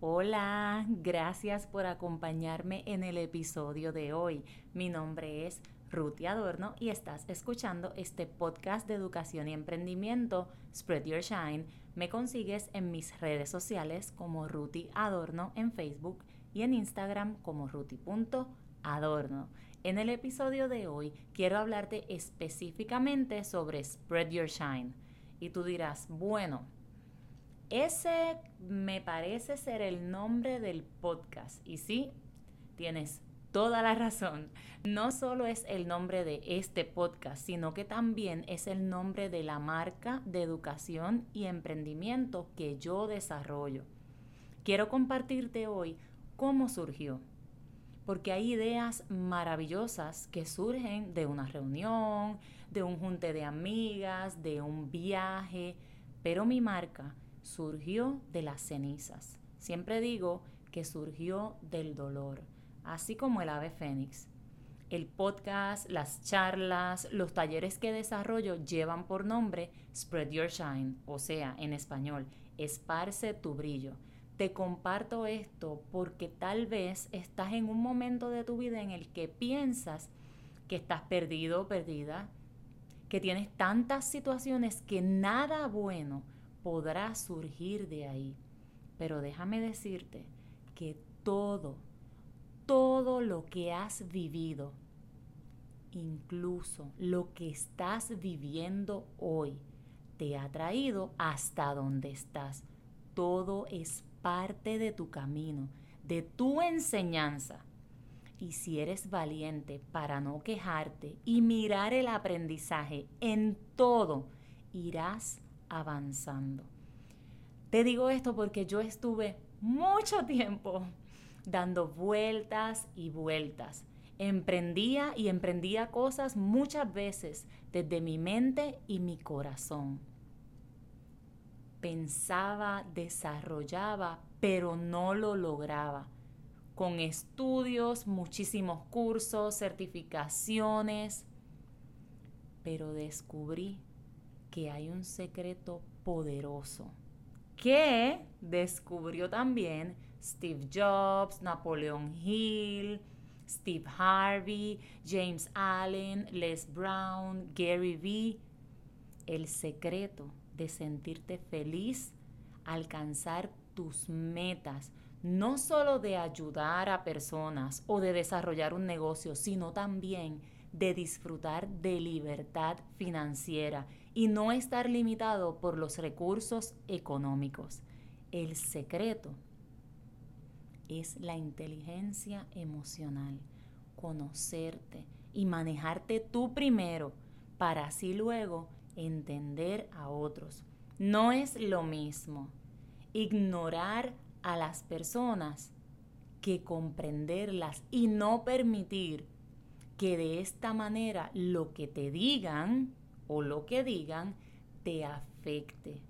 Hola, gracias por acompañarme en el episodio de hoy. Mi nombre es Ruti Adorno y estás escuchando este podcast de educación y emprendimiento, Spread Your Shine. Me consigues en mis redes sociales como Ruti Adorno en Facebook y en Instagram como ruti.adorno. En el episodio de hoy quiero hablarte específicamente sobre Spread Your Shine. Y tú dirás, bueno, ese me parece ser el nombre del podcast. Y sí, tienes toda la razón. No solo es el nombre de este podcast, sino que también es el nombre de la marca de educación y emprendimiento que yo desarrollo. Quiero compartirte hoy cómo surgió. Porque hay ideas maravillosas que surgen de una reunión, de un junte de amigas, de un viaje, pero mi marca surgió de las cenizas. Siempre digo que surgió del dolor, así como el ave fénix. El podcast, las charlas, los talleres que desarrollo llevan por nombre Spread Your Shine, o sea, en español, esparce tu brillo. Te comparto esto porque tal vez estás en un momento de tu vida en el que piensas que estás perdido o perdida, que tienes tantas situaciones que nada bueno podrá surgir de ahí. Pero déjame decirte que todo, todo lo que has vivido, incluso lo que estás viviendo hoy, te ha traído hasta donde estás. Todo es parte de tu camino, de tu enseñanza. Y si eres valiente para no quejarte y mirar el aprendizaje en todo, irás avanzando. Te digo esto porque yo estuve mucho tiempo dando vueltas y vueltas. Emprendía y emprendía cosas muchas veces desde mi mente y mi corazón. Pensaba, desarrollaba, pero no lo lograba. Con estudios, muchísimos cursos, certificaciones, pero descubrí que hay un secreto poderoso que descubrió también Steve Jobs, Napoleon Hill, Steve Harvey, James Allen, Les Brown, Gary Vee. El secreto de sentirte feliz, alcanzar tus metas, no solo de ayudar a personas o de desarrollar un negocio, sino también de disfrutar de libertad financiera y no estar limitado por los recursos económicos. El secreto es la inteligencia emocional, conocerte y manejarte tú primero para así luego entender a otros. No es lo mismo ignorar a las personas que comprenderlas y no permitir que de esta manera lo que te digan o lo que digan te afecte.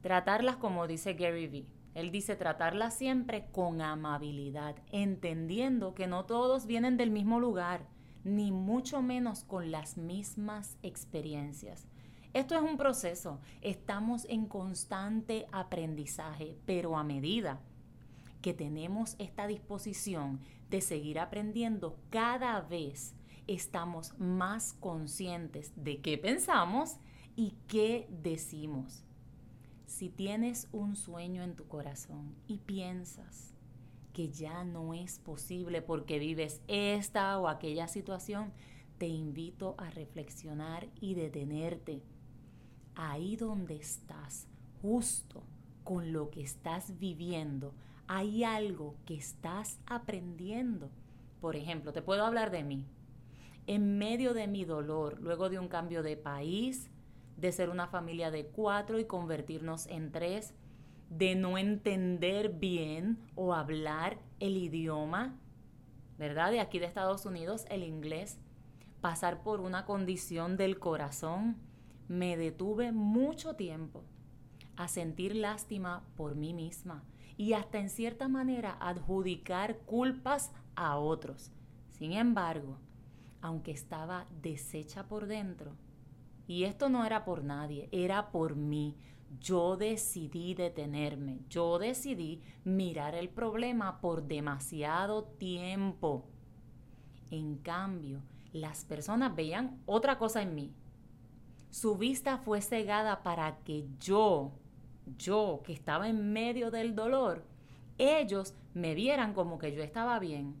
Tratarlas como dice Gary Vee. Él dice tratarlas siempre con amabilidad, entendiendo que no todos vienen del mismo lugar, ni mucho menos con las mismas experiencias. Esto es un proceso, estamos en constante aprendizaje, pero a medida que tenemos esta disposición de seguir aprendiendo, cada vez estamos más conscientes de qué pensamos y qué decimos. Si tienes un sueño en tu corazón y piensas que ya no es posible porque vives esta o aquella situación, te invito a reflexionar y detenerte ahí donde estás, justo con lo que estás viviendo, hay algo que estás aprendiendo. Por ejemplo, te puedo hablar de mí. En medio de mi dolor, luego de un cambio de país, de ser una familia de cuatro y convertirnos en tres, de no entender bien o hablar el idioma, ¿verdad? De aquí de Estados Unidos, el inglés, pasar por una condición del corazón, me detuve mucho tiempo a sentir lástima por mí misma y hasta en cierta manera adjudicar culpas a otros. Sin embargo, aunque estaba deshecha por dentro, y esto no era por nadie, era por mí, yo decidí detenerme, yo decidí mirar el problema por demasiado tiempo. En cambio, las personas veían otra cosa en mí. Su vista fue cegada para que yo, yo que estaba en medio del dolor, ellos me vieran como que yo estaba bien.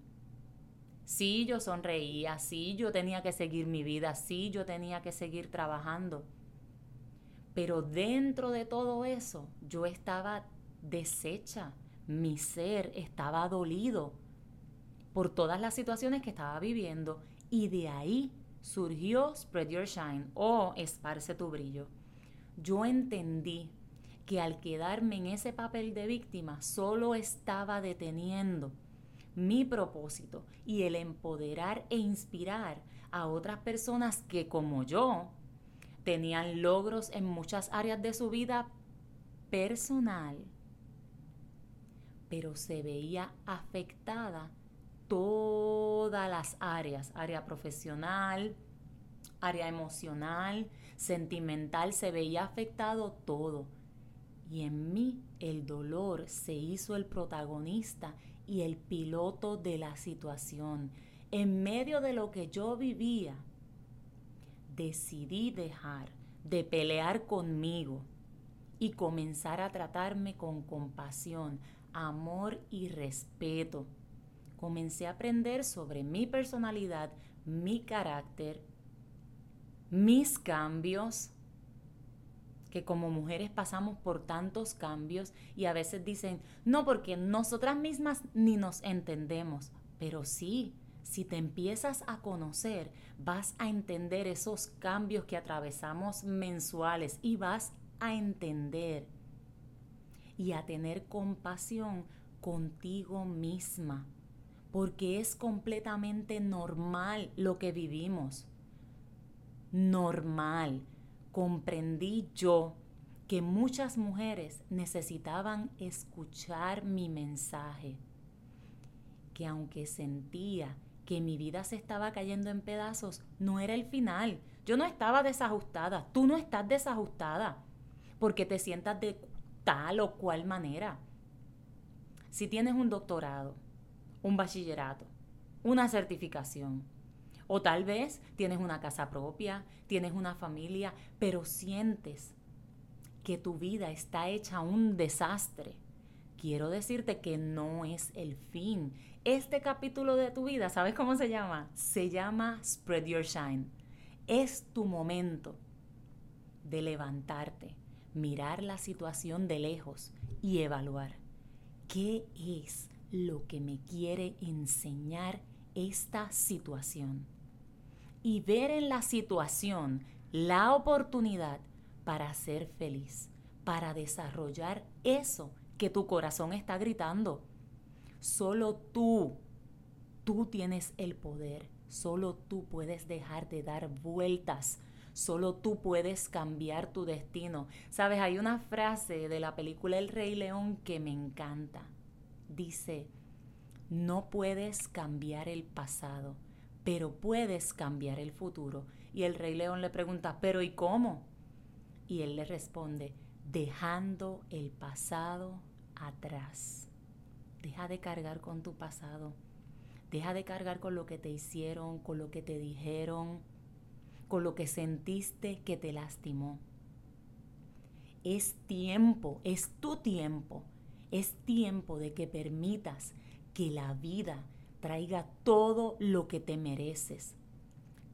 Sí, yo sonreía, sí, yo tenía que seguir mi vida, sí, yo tenía que seguir trabajando. Pero dentro de todo eso, yo estaba deshecha, mi ser estaba dolido por todas las situaciones que estaba viviendo y de ahí surgió Spread Your Shine o Esparce tu brillo. Yo entendí que al quedarme en ese papel de víctima solo estaba deteniendo mi propósito y el empoderar e inspirar a otras personas que como yo tenían logros en muchas áreas de su vida personal, pero se veía afectada todas las áreas, área profesional, área emocional, sentimental, se veía afectado todo. Y en mí el dolor se hizo el protagonista y el piloto de la situación. En medio de lo que yo vivía, decidí dejar de pelear conmigo y comenzar a tratarme con compasión, amor y respeto. Comencé a aprender sobre mi personalidad, mi carácter, mis cambios, que como mujeres pasamos por tantos cambios y a veces dicen, no, porque nosotras mismas ni nos entendemos, pero sí, si te empiezas a conocer, vas a entender esos cambios que atravesamos mensuales y vas a entender y a tener compasión contigo misma, porque es completamente normal lo que vivimos. Normal. Comprendí yo que muchas mujeres necesitaban escuchar mi mensaje, que aunque sentía que mi vida se estaba cayendo en pedazos, no era el final. Yo no estaba desajustada, tú no estás desajustada, porque te sientas de tal o cual manera. Si tienes un doctorado, un bachillerato, una certificación, o tal vez tienes una casa propia, tienes una familia, pero sientes que tu vida está hecha un desastre. Quiero decirte que no es el fin, este capítulo de tu vida, ¿sabes cómo se llama? Se llama Spread Your Shine. Es tu momento de levantarte, mirar la situación de lejos y evaluar qué es lo que me quiere enseñar esta situación. Y ver en la situación la oportunidad para ser feliz, para desarrollar eso que tu corazón está gritando Solo tú, tú tienes el poder. Solo tú puedes dejar de dar vueltas. Solo tú puedes cambiar tu destino. Sabes, hay una frase de la película El Rey León que me encanta. Dice, no puedes cambiar el pasado, pero puedes cambiar el futuro. Y el Rey León le pregunta, pero ¿y cómo? Y él le responde, dejando el pasado atrás. Deja de cargar con tu pasado. Deja de cargar con lo que te hicieron, con lo que te dijeron, con lo que sentiste que te lastimó. Es tiempo, es tu tiempo. Es tiempo de que permitas que la vida traiga todo lo que te mereces.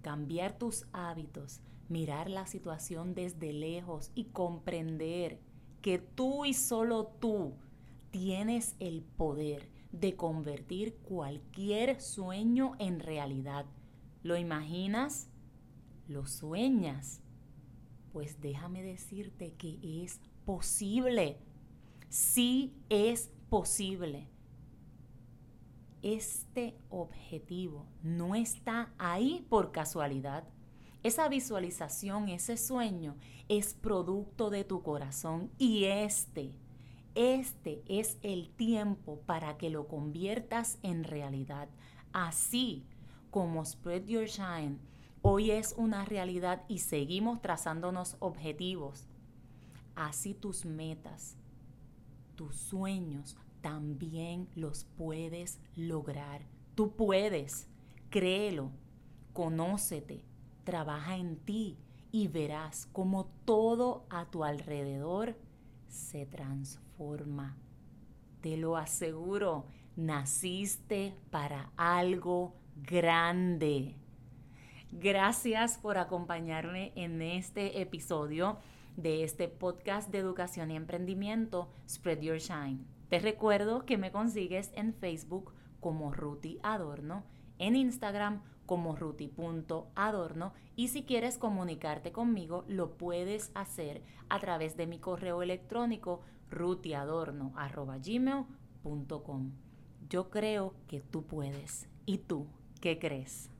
Cambiar tus hábitos, mirar la situación desde lejos y comprender que tú y solo tú tienes el poder de convertir cualquier sueño en realidad. ¿Lo imaginas? ¿Lo sueñas? Pues déjame decirte que es posible. Sí es posible. Este objetivo no está ahí por casualidad. Esa visualización, ese sueño es producto de tu corazón y este este es el tiempo para que lo conviertas en realidad. Así como Spread Your Shine hoy es una realidad y seguimos trazándonos objetivos. así tus metas, tus sueños, también los puedes lograr. Tú puedes, créelo, conócete, trabaja en ti y verás cómo todo a tu alrededor se transforma. Te lo aseguro, naciste para algo grande. Gracias por acompañarme en este episodio de este podcast de educación y emprendimiento, Spread Your Shine. Te recuerdo que me consigues en Facebook como Ruti Adorno, en Instagram como ruti.adorno y si quieres comunicarte conmigo lo puedes hacer a través de mi correo electrónico rutiadorno.gmail.com. Yo creo que tú puedes. ¿Y tú qué crees?